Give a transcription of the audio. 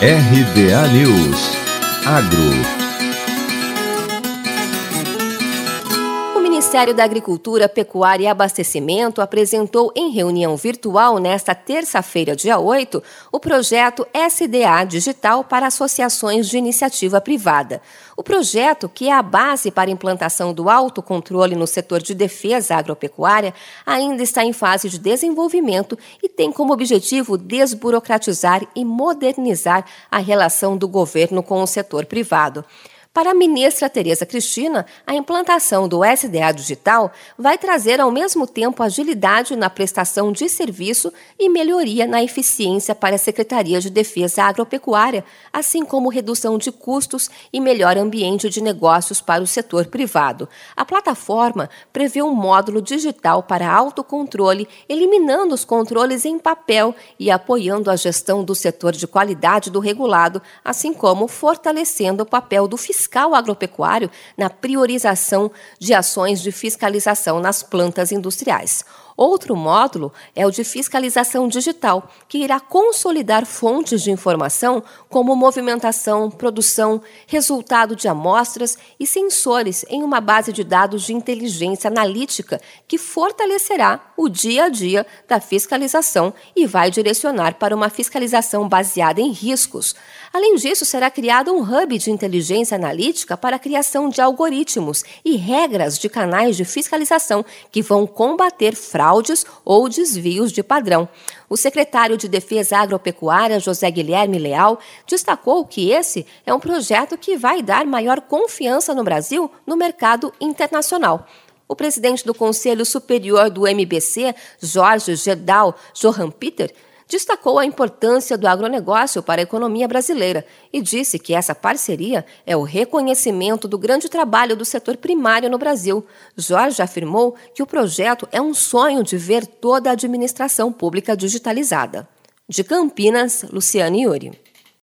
RBA News. Agro Ministério da Agricultura, Pecuária e Abastecimento apresentou em reunião virtual nesta terça-feira, dia 8, o projeto SDA Digital para Associações de Iniciativa Privada. O projeto, que é a base para a implantação do autocontrole no setor de defesa agropecuária, ainda está em fase de desenvolvimento e tem como objetivo desburocratizar e modernizar a relação do governo com o setor privado. Para a ministra Tereza Cristina, a implantação do SDA digital vai trazer ao mesmo tempo agilidade na prestação de serviço e melhoria na eficiência para a Secretaria de Defesa Agropecuária, assim como redução de custos e melhor ambiente de negócios para o setor privado. A plataforma prevê um módulo digital para autocontrole, eliminando os controles em papel e apoiando a gestão do setor de qualidade do regulado, assim como fortalecendo o papel do fiscal fiscal agropecuário na priorização de ações de fiscalização nas plantas industriais. Outro módulo é o de fiscalização digital, que irá consolidar fontes de informação como movimentação, produção, resultado de amostras e sensores em uma base de dados de inteligência analítica que fortalecerá o dia a dia da fiscalização e vai direcionar para uma fiscalização baseada em riscos. Além disso, será criado um hub de inteligência analítica para a criação de algoritmos e regras de canais de fiscalização que vão combater fraudes fraudes ou desvios de padrão. O secretário de Defesa Agropecuária, José Guilherme Leal, destacou que esse é um projeto que vai dar maior confiança no Brasil no mercado internacional. O presidente do Conselho Superior do MBC, Jorge Gedal Johan Peter, destacou a importância do agronegócio para a economia brasileira e disse que essa parceria é o reconhecimento do grande trabalho do setor primário no Brasil. Jorge afirmou que o projeto é um sonho de ver toda a administração pública digitalizada. De Campinas, Luciane Yuri.